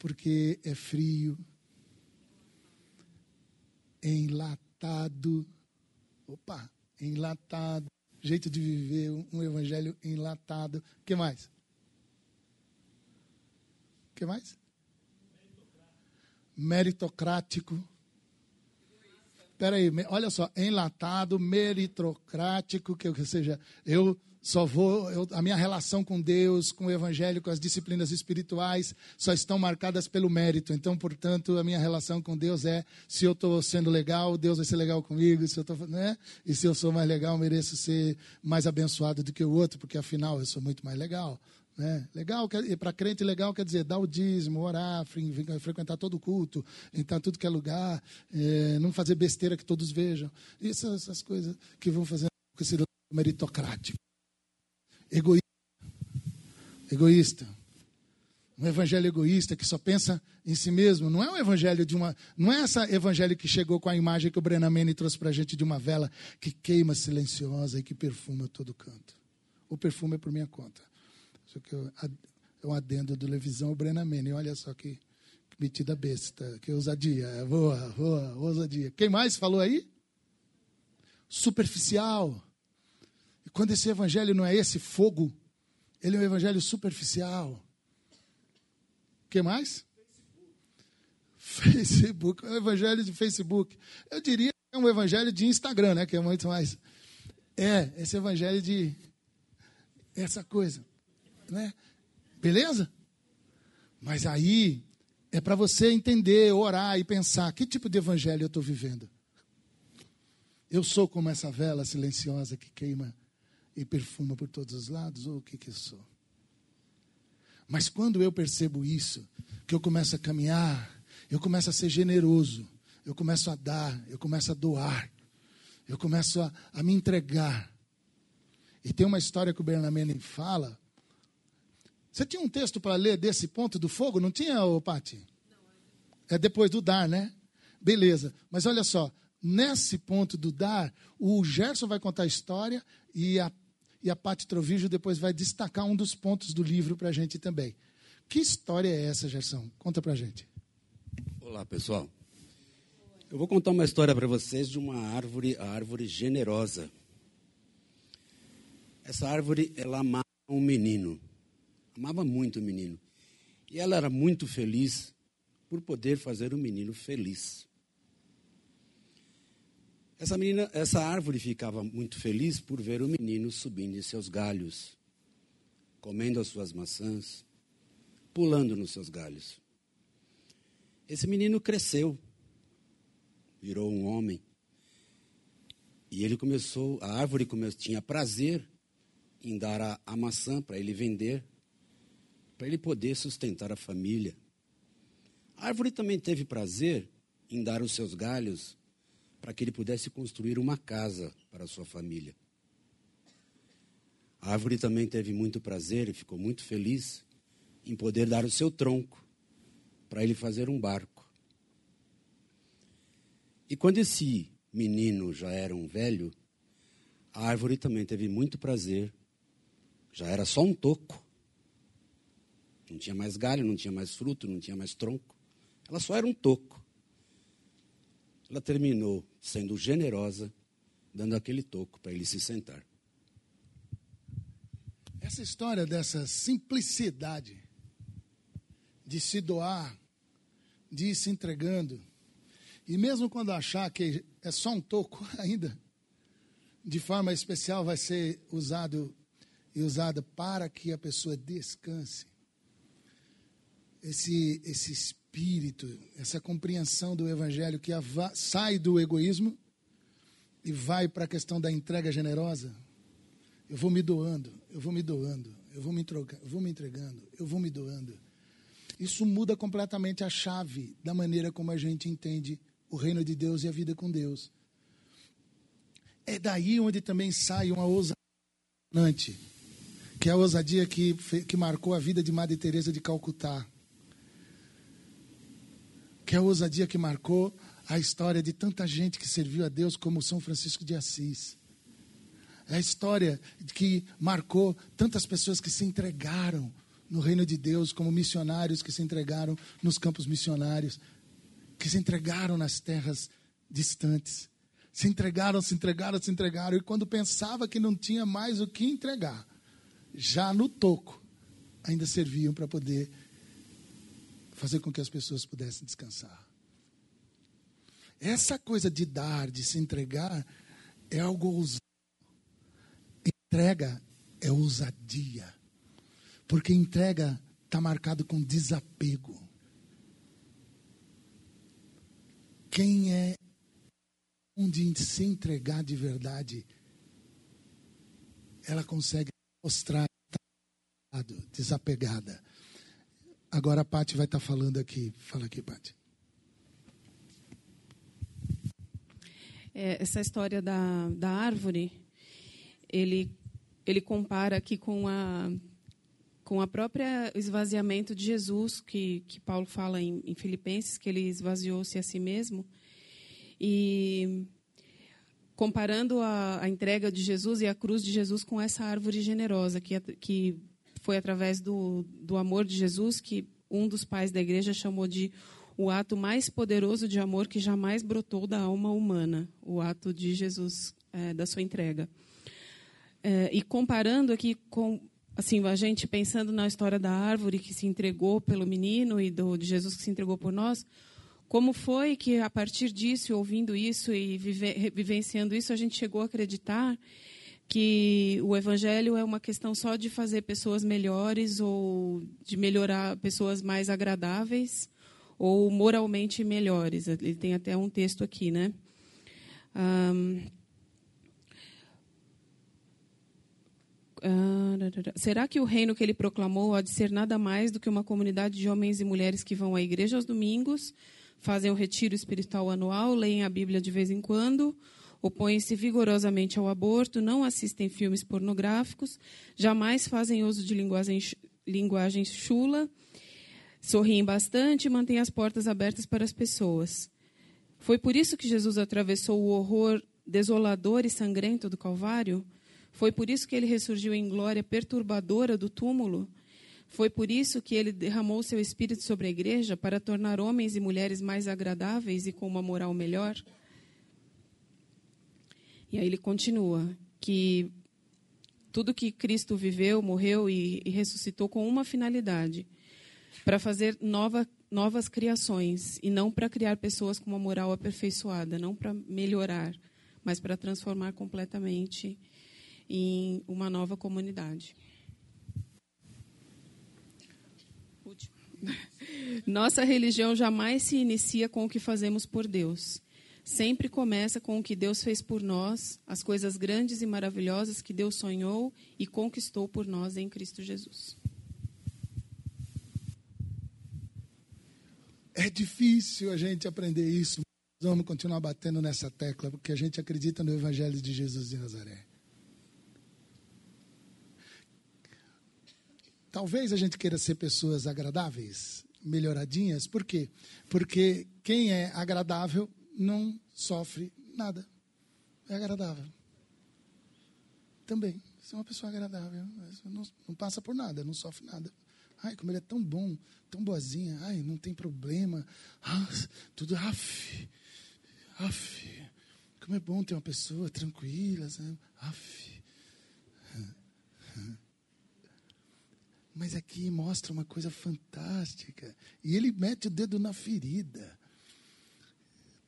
A: Porque é frio, enlatado. Opa, enlatado. Jeito de viver, um evangelho enlatado. O que mais? O que mais? Meritocrático. Espera aí, olha só, enlatado, meritocrático, que, ou seja, eu só vou, eu, a minha relação com Deus, com o Evangelho, com as disciplinas espirituais, só estão marcadas pelo mérito. Então, portanto, a minha relação com Deus é: se eu estou sendo legal, Deus vai ser legal comigo. Se eu tô, né? E se eu sou mais legal, mereço ser mais abençoado do que o outro, porque afinal eu sou muito mais legal. Né? Legal, para crente legal quer dizer dar o dízimo, orar, frequentar todo o culto, entrar tudo que é lugar, é, não fazer besteira que todos vejam. Essas, essas coisas que vão fazer com esse meritocrático. Egoísta. Egoísta. Um evangelho egoísta que só pensa em si mesmo. Não é um evangelho de uma. Não é essa evangelho que chegou com a imagem que o Brennan Manning trouxe para a gente de uma vela que queima silenciosa e que perfuma todo canto. O perfume é por minha conta. Isso aqui é um adendo do Levisão, Manning. Olha só que, que metida besta, que ousadia. Boa, boa, ousadia. Quem mais falou aí? Superficial. E quando esse evangelho não é esse fogo, ele é um evangelho superficial. O que mais? Facebook. É um evangelho de Facebook. Eu diria que é um evangelho de Instagram, né? Que é muito mais. É, esse evangelho de essa coisa, né? Beleza? Mas aí é para você entender, orar e pensar que tipo de evangelho eu estou vivendo. Eu sou como essa vela silenciosa que queima e perfuma por todos os lados, ou o que, que sou? Mas quando eu percebo isso, que eu começo a caminhar, eu começo a ser generoso, eu começo a dar, eu começo a doar, eu começo a, a me entregar. E tem uma história que o Bernamene fala. Você tinha um texto para ler desse ponto do fogo? Não tinha, ô Pati? É depois do dar, né? Beleza. Mas olha só, nesse ponto do dar, o Gerson vai contar a história e a e a Paty Trovijo depois vai destacar um dos pontos do livro para a gente também. Que história é essa, Gerson? Conta para a gente.
E: Olá, pessoal. Eu vou contar uma história para vocês de uma árvore, a árvore generosa. Essa árvore, ela amava um menino. Amava muito o menino. E ela era muito feliz por poder fazer o menino feliz. Essa menina, essa árvore ficava muito feliz por ver o menino subindo em seus galhos, comendo as suas maçãs, pulando nos seus galhos. Esse menino cresceu, virou um homem. E ele começou, a árvore começou, tinha prazer em dar a, a maçã para ele vender, para ele poder sustentar a família. A árvore também teve prazer em dar os seus galhos para que ele pudesse construir uma casa para sua família. A árvore também teve muito prazer e ficou muito feliz em poder dar o seu tronco para ele fazer um barco. E quando esse menino já era um velho, a árvore também teve muito prazer, já era só um toco. Não tinha mais galho, não tinha mais fruto, não tinha mais tronco. Ela só era um toco ela terminou sendo generosa, dando aquele toco para ele se sentar.
A: Essa história dessa simplicidade de se doar, de ir se entregando, e mesmo quando achar que é só um toco ainda, de forma especial vai ser usado e usada para que a pessoa descanse. Esse, esse espírito, essa compreensão do evangelho que sai do egoísmo e vai para a questão da entrega generosa. Eu vou me doando, eu vou me doando, eu vou me, eu vou me entregando, eu vou me doando. Isso muda completamente a chave da maneira como a gente entende o reino de Deus e a vida com Deus. É daí onde também sai uma ousadia, que é a ousadia que, que marcou a vida de Madre Teresa de Calcutá que é a ousadia que marcou a história de tanta gente que serviu a Deus, como São Francisco de Assis. É a história que marcou tantas pessoas que se entregaram no reino de Deus, como missionários que se entregaram nos campos missionários, que se entregaram nas terras distantes. Se entregaram, se entregaram, se entregaram. E quando pensava que não tinha mais o que entregar, já no toco, ainda serviam para poder fazer com que as pessoas pudessem descansar. Essa coisa de dar, de se entregar, é algo ousado. Entrega é ousadia. Porque entrega está marcado com desapego. Quem é onde se entregar de verdade, ela consegue mostrar desapegada. Agora a Pati vai estar tá falando aqui. Fala aqui, Pati.
F: É, essa história da, da árvore, ele, ele compara aqui com a com a própria esvaziamento de Jesus, que, que Paulo fala em, em Filipenses, que ele esvaziou-se a si mesmo. E comparando a, a, entrega de Jesus e a cruz de Jesus com essa árvore generosa, que, que foi através do, do amor de Jesus que um dos pais da igreja chamou de o ato mais poderoso de amor que jamais brotou da alma humana, o ato de Jesus, é, da sua entrega. É, e comparando aqui com assim a gente pensando na história da árvore que se entregou pelo menino e do, de Jesus que se entregou por nós, como foi que a partir disso, ouvindo isso e vive, vivenciando isso, a gente chegou a acreditar que o evangelho é uma questão só de fazer pessoas melhores ou de melhorar pessoas mais agradáveis ou moralmente melhores. Ele tem até um texto aqui, né? Um, será que o reino que ele proclamou há de ser nada mais do que uma comunidade de homens e mulheres que vão à igreja aos domingos, fazem o retiro espiritual anual, leem a Bíblia de vez em quando, opõem-se vigorosamente ao aborto, não assistem filmes pornográficos, jamais fazem uso de linguagem, linguagem chula, sorriem bastante e mantêm as portas abertas para as pessoas. Foi por isso que Jesus atravessou o horror desolador e sangrento do Calvário? Foi por isso que ele ressurgiu em glória perturbadora do túmulo? Foi por isso que ele derramou seu espírito sobre a igreja para tornar homens e mulheres mais agradáveis e com uma moral melhor? E aí ele continua que tudo que Cristo viveu, morreu e, e ressuscitou com uma finalidade para fazer nova, novas criações e não para criar pessoas com uma moral aperfeiçoada, não para melhorar, mas para transformar completamente em uma nova comunidade. Nossa religião jamais se inicia com o que fazemos por Deus. Sempre começa com o que Deus fez por nós, as coisas grandes e maravilhosas que Deus sonhou e conquistou por nós em Cristo Jesus.
A: É difícil a gente aprender isso. Vamos continuar batendo nessa tecla, porque a gente acredita no Evangelho de Jesus de Nazaré. Talvez a gente queira ser pessoas agradáveis, melhoradinhas. Por quê? Porque quem é agradável não sofre nada. É agradável. Também. Você é uma pessoa agradável. Não, não passa por nada, não sofre nada. Ai, como ele é tão bom, tão boazinha. Ai, não tem problema. Ah, tudo, af, af. Como é bom ter uma pessoa tranquila, sabe? Af. Mas aqui mostra uma coisa fantástica. E ele mete o dedo na ferida.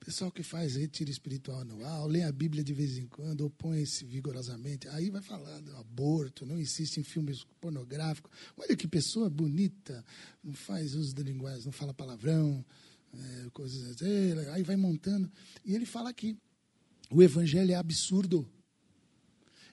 A: Pessoal que faz retiro espiritual anual, lê a Bíblia de vez em quando, opõe-se vigorosamente, aí vai falando aborto, não insiste em filmes pornográficos. Olha que pessoa bonita, não faz uso da linguagem, não fala palavrão, é, coisas assim, aí vai montando. E ele fala aqui: o evangelho é absurdo.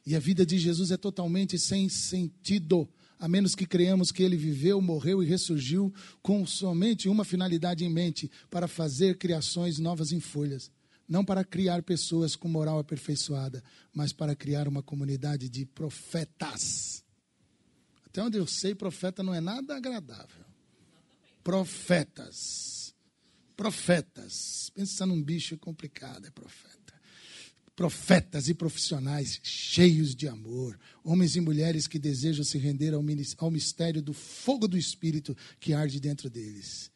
A: E a vida de Jesus é totalmente sem sentido a menos que creamos que ele viveu, morreu e ressurgiu com somente uma finalidade em mente: para fazer criações novas em folhas. Não para criar pessoas com moral aperfeiçoada, mas para criar uma comunidade de profetas. Até onde eu sei, profeta não é nada agradável. Profetas. Profetas. Pensa num bicho complicado, é profeta. Profetas e profissionais cheios de amor, homens e mulheres que desejam se render ao mistério do fogo do Espírito que arde dentro deles,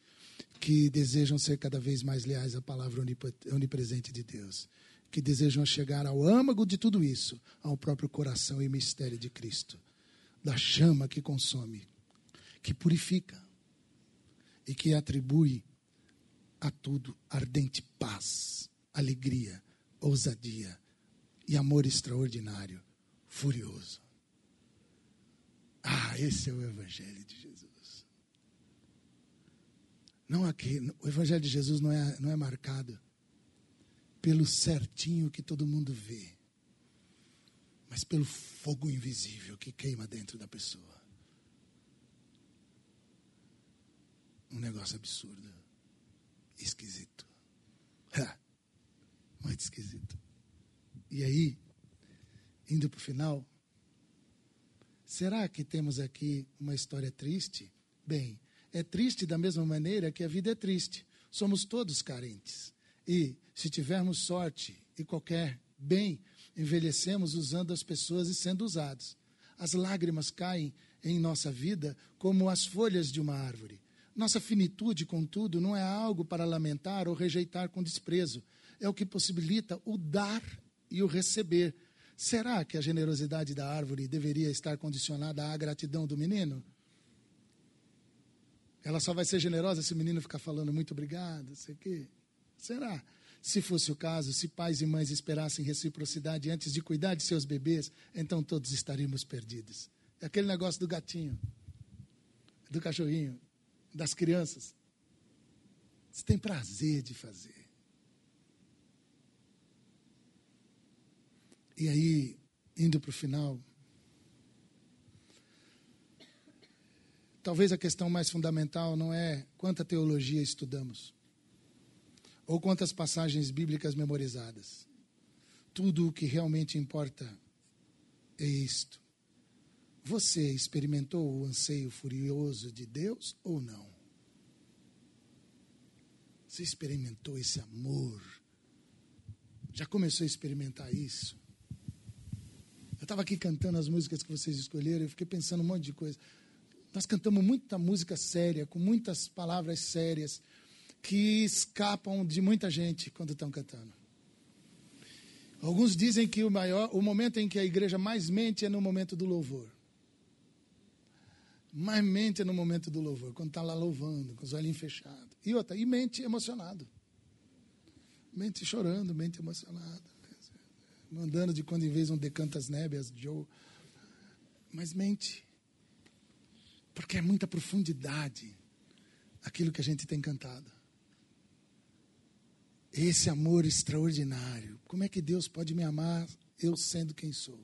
A: que desejam ser cada vez mais leais à palavra onip- onipresente de Deus, que desejam chegar ao âmago de tudo isso, ao próprio coração e mistério de Cristo, da chama que consome, que purifica e que atribui a tudo ardente paz, alegria, ousadia e amor extraordinário, furioso. Ah, esse é o Evangelho de Jesus. Não aqui, o Evangelho de Jesus não é, não é marcado pelo certinho que todo mundo vê, mas pelo fogo invisível que queima dentro da pessoa. Um negócio absurdo, esquisito. Ha, muito esquisito. E aí, indo para o final, será que temos aqui uma história triste? Bem, é triste da mesma maneira que a vida é triste. Somos todos carentes. E, se tivermos sorte e qualquer bem, envelhecemos usando as pessoas e sendo usados. As lágrimas caem em nossa vida como as folhas de uma árvore. Nossa finitude, contudo, não é algo para lamentar ou rejeitar com desprezo. É o que possibilita o dar e o receber. Será que a generosidade da árvore deveria estar condicionada à gratidão do menino? Ela só vai ser generosa se o menino ficar falando muito obrigado, sei quê. Será? Se fosse o caso, se pais e mães esperassem reciprocidade antes de cuidar de seus bebês, então todos estaríamos perdidos. É aquele negócio do gatinho, do cachorrinho, das crianças. Você tem prazer de fazer. E aí, indo para o final, talvez a questão mais fundamental não é quanta teologia estudamos ou quantas passagens bíblicas memorizadas. Tudo o que realmente importa é isto. Você experimentou o anseio furioso de Deus ou não? Você experimentou esse amor? Já começou a experimentar isso? Eu estava aqui cantando as músicas que vocês escolheram, eu fiquei pensando um monte de coisa. Nós cantamos muita música séria, com muitas palavras sérias, que escapam de muita gente quando estão cantando. Alguns dizem que o maior, o momento em que a igreja mais mente é no momento do louvor. Mais mente é no momento do louvor, quando está lá louvando, com os olhinhos fechados. E outra, e mente emocionado. Mente chorando, mente emocionado. Mandando de quando em vez um decantas nébias, Joe. Mas mente. Porque é muita profundidade aquilo que a gente tem cantado. Esse amor extraordinário. Como é que Deus pode me amar eu sendo quem sou?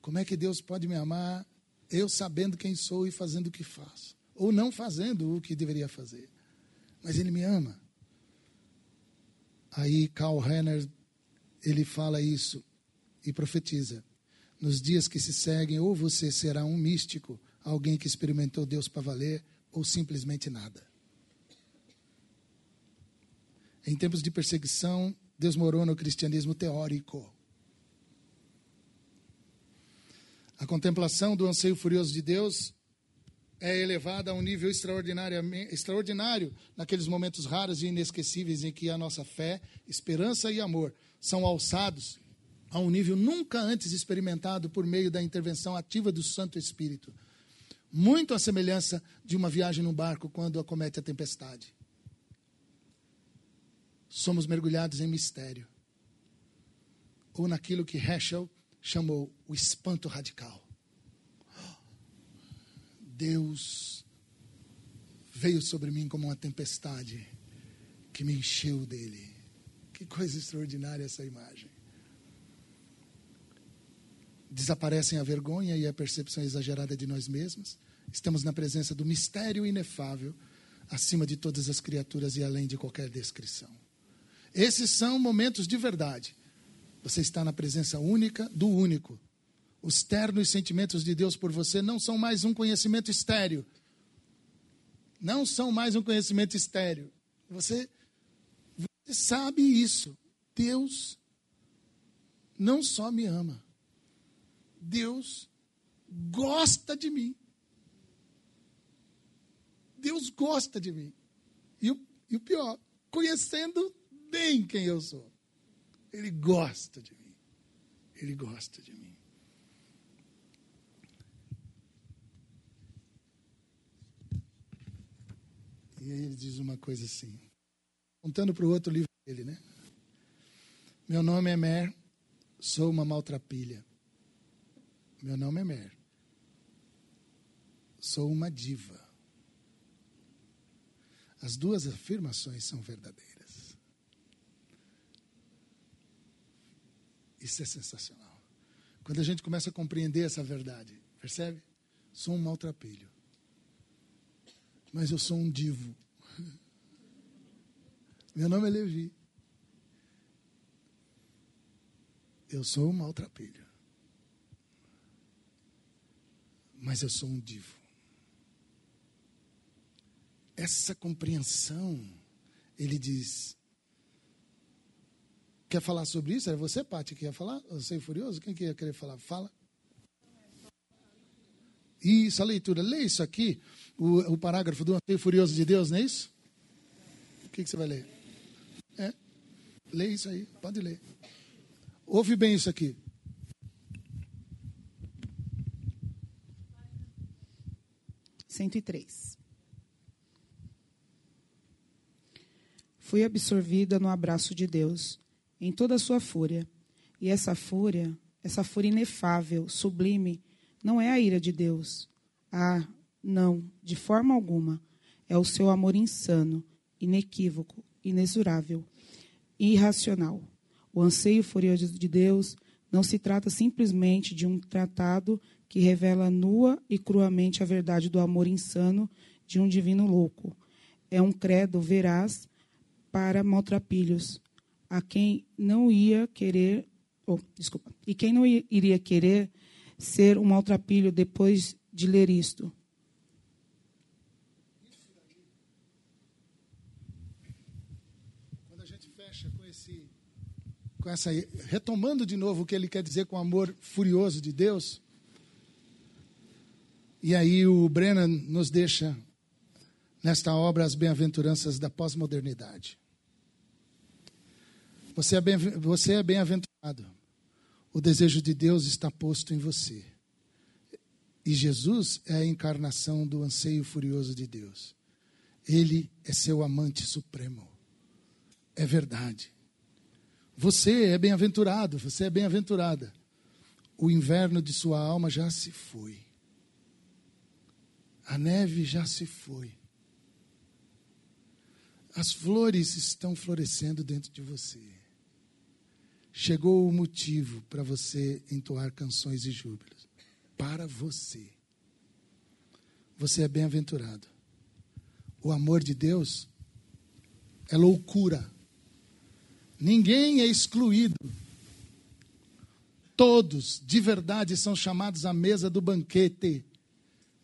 A: Como é que Deus pode me amar eu sabendo quem sou e fazendo o que faço? Ou não fazendo o que deveria fazer. Mas Ele me ama. Aí Karl Renner, ele fala isso e profetiza. Nos dias que se seguem, ou você será um místico, alguém que experimentou Deus para valer, ou simplesmente nada. Em tempos de perseguição, desmorona o cristianismo teórico. A contemplação do anseio furioso de Deus é elevada a um nível extraordinário naqueles momentos raros e inesquecíveis em que a nossa fé, esperança e amor são alçados a um nível nunca antes experimentado por meio da intervenção ativa do Santo Espírito. Muito à semelhança de uma viagem num barco quando acomete a tempestade. Somos mergulhados em mistério. Ou naquilo que Heschel chamou o espanto radical. Deus veio sobre mim como uma tempestade que me encheu dele. Que coisa extraordinária essa imagem. Desaparecem a vergonha e a percepção exagerada de nós mesmos. Estamos na presença do mistério inefável, acima de todas as criaturas e além de qualquer descrição. Esses são momentos de verdade. Você está na presença única do único. Os ternos sentimentos de Deus por você não são mais um conhecimento estéreo. Não são mais um conhecimento estéreo. Você, você sabe isso. Deus não só me ama, Deus gosta de mim. Deus gosta de mim. E o, e o pior, conhecendo bem quem eu sou, Ele gosta de mim. Ele gosta de mim. E aí ele diz uma coisa assim, contando para o outro livro dele, né? Meu nome é Mer, sou uma maltrapilha. Meu nome é Mer. Sou uma diva. As duas afirmações são verdadeiras. Isso é sensacional. Quando a gente começa a compreender essa verdade, percebe? Sou um maltrapilho. Mas eu sou um divo. Meu nome é Levi. Eu sou um maltrapilho. Mas eu sou um divo. Essa compreensão, ele diz. Quer falar sobre isso? É você, Paty, que ia falar? Você furioso? Quem que ia querer falar? Fala. Isso, a leitura. Lê isso aqui, o, o parágrafo do Anseio Furioso de Deus, não é isso? O que, que você vai ler? É? Lê isso aí, pode ler. Ouve bem isso aqui.
B: Cento e três. Fui absorvida no abraço de Deus, em toda a sua fúria. E essa fúria, essa fúria inefável, sublime, não é a ira de Deus. Ah, não, de forma alguma. É o seu amor insano, inequívoco, inexorável, irracional. O anseio furioso de Deus não se trata simplesmente de um tratado que revela nua e cruamente a verdade do amor insano de um divino louco. É um credo veraz para maltrapilhos, a quem não ia querer, oh, desculpa, e quem não iria querer ser um maltrapilho depois de ler isto.
A: Quando a gente fecha com esse, com essa, retomando de novo o que ele quer dizer com o amor furioso de Deus, e aí o Brennan nos deixa nesta obra as bem-aventuranças da pós-modernidade. Você é bem, você é bem-aventurado. O desejo de Deus está posto em você. E Jesus é a encarnação do anseio furioso de Deus. Ele é seu amante supremo. É verdade. Você é bem-aventurado, você é bem-aventurada. O inverno de sua alma já se foi. A neve já se foi. As flores estão florescendo dentro de você chegou o motivo para você entoar canções e júbilos. Para você. Você é bem-aventurado. O amor de Deus é loucura. Ninguém é excluído. Todos, de verdade, são chamados à mesa do banquete.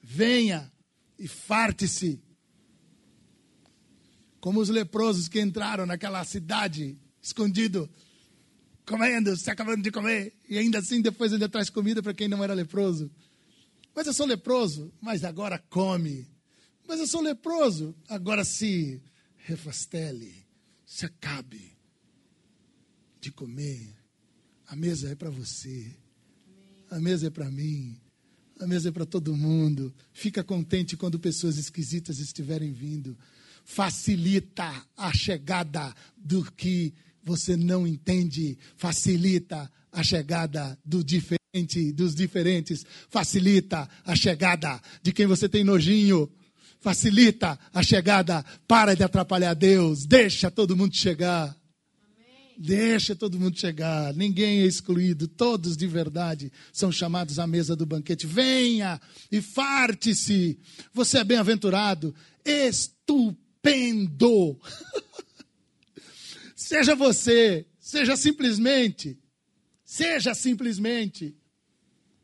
A: Venha e farte-se. Como os leprosos que entraram naquela cidade, escondido, comendo, se acabando de comer, e ainda assim depois ainda traz comida para quem não era leproso. Mas eu sou leproso, mas agora come. Mas eu sou leproso, agora se refastele, se acabe de comer. A mesa é para você, a mesa é para mim, a mesa é para todo mundo. Fica contente quando pessoas esquisitas estiverem vindo. Facilita a chegada do que você não entende, facilita a chegada do diferente, dos diferentes, facilita a chegada de quem você tem nojinho, facilita a chegada, para de atrapalhar Deus, deixa todo mundo chegar. Deixa todo mundo chegar, ninguém é excluído, todos de verdade são chamados à mesa do banquete. Venha e farte-se. Você é bem-aventurado, estupendo. Seja você, seja simplesmente, seja simplesmente.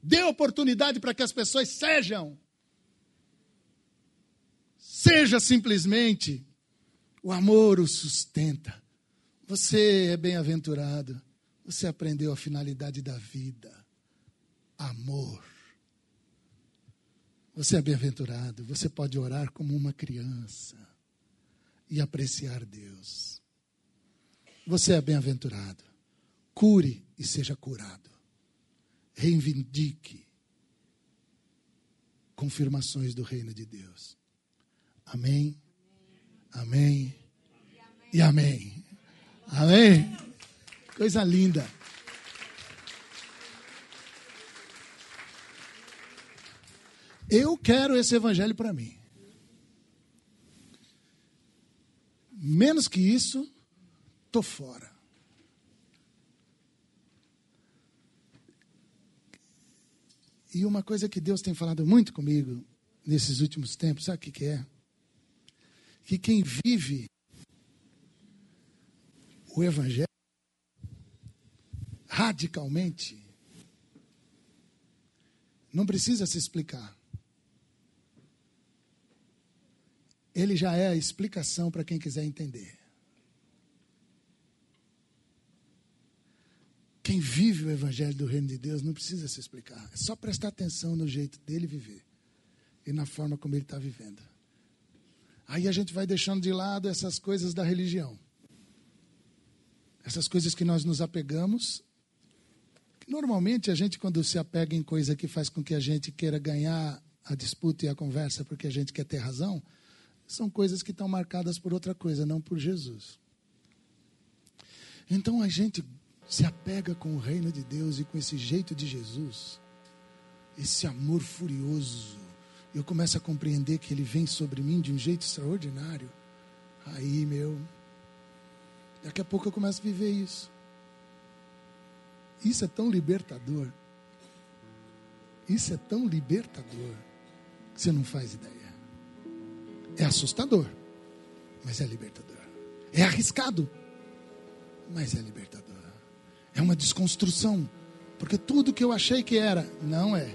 A: Dê oportunidade para que as pessoas sejam. Seja simplesmente. O amor o sustenta. Você é bem-aventurado. Você aprendeu a finalidade da vida: amor. Você é bem-aventurado, você pode orar como uma criança e apreciar Deus. Você é bem-aventurado. Cure e seja curado. Reivindique confirmações do reino de Deus. Amém. Amém. E amém. Amém. Coisa linda. Eu quero esse evangelho para mim. Menos que isso, tô fora. E uma coisa que Deus tem falado muito comigo nesses últimos tempos, sabe o que, que é? Que quem vive o Evangelho radicalmente não precisa se explicar. Ele já é a explicação para quem quiser entender. Quem vive o Evangelho do Reino de Deus não precisa se explicar. É só prestar atenção no jeito dele viver e na forma como ele está vivendo. Aí a gente vai deixando de lado essas coisas da religião. Essas coisas que nós nos apegamos. Normalmente a gente, quando se apega em coisa que faz com que a gente queira ganhar a disputa e a conversa porque a gente quer ter razão, são coisas que estão marcadas por outra coisa, não por Jesus. Então a gente se apega com o reino de Deus e com esse jeito de Jesus, esse amor furioso, eu começo a compreender que ele vem sobre mim de um jeito extraordinário. Aí, meu, daqui a pouco eu começo a viver isso. Isso é tão libertador. Isso é tão libertador que você não faz ideia. É assustador, mas é libertador. É arriscado, mas é libertador. É uma desconstrução. Porque tudo que eu achei que era, não é.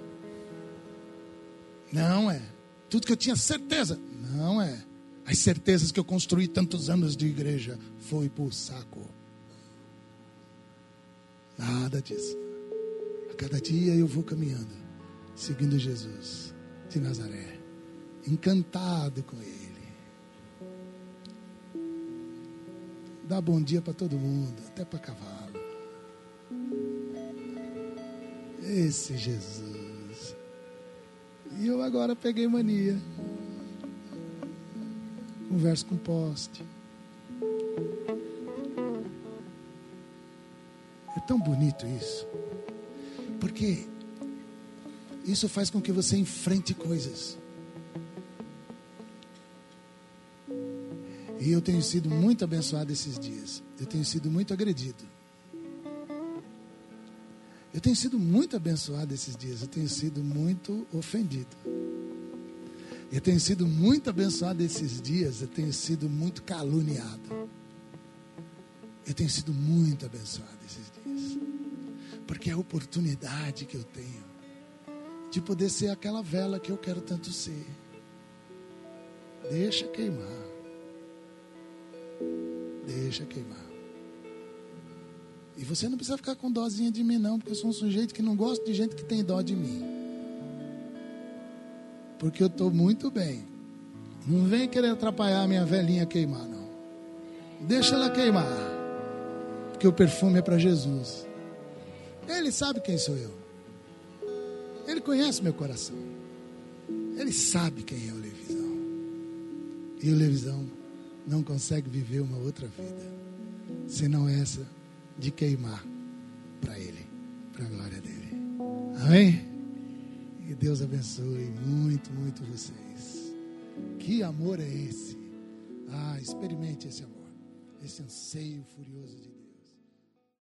A: Não é. Tudo que eu tinha certeza, não é. As certezas que eu construí tantos anos de igreja foi pro saco. Nada disso. A cada dia eu vou caminhando, seguindo Jesus de Nazaré, encantado com Ele. Dá bom dia para todo mundo, até para cavalo. Esse Jesus. E eu agora peguei mania. Converso com poste. É tão bonito isso. Porque isso faz com que você enfrente coisas. E eu tenho sido muito abençoado esses dias. Eu tenho sido muito agredido. Eu tenho sido muito abençoado esses dias. Eu tenho sido muito ofendido. Eu tenho sido muito abençoado esses dias. Eu tenho sido muito caluniado. Eu tenho sido muito abençoado esses dias. Porque é a oportunidade que eu tenho de poder ser aquela vela que eu quero tanto ser. Deixa queimar. Deixa queimar. E você não precisa ficar com dózinha de mim, não, porque eu sou um sujeito que não gosta de gente que tem dó de mim. Porque eu estou muito bem. Não vem querer atrapalhar a minha velhinha queimar, não. Deixa ela queimar. Porque o perfume é para Jesus. Ele sabe quem sou eu. Ele conhece meu coração. Ele sabe quem é o Levisão. E o Levisão não consegue viver uma outra vida senão essa de queimar para Ele, para a glória dele. Amém? E Deus abençoe muito, muito vocês. Que amor é esse? Ah, experimente esse amor, esse anseio furioso de Deus.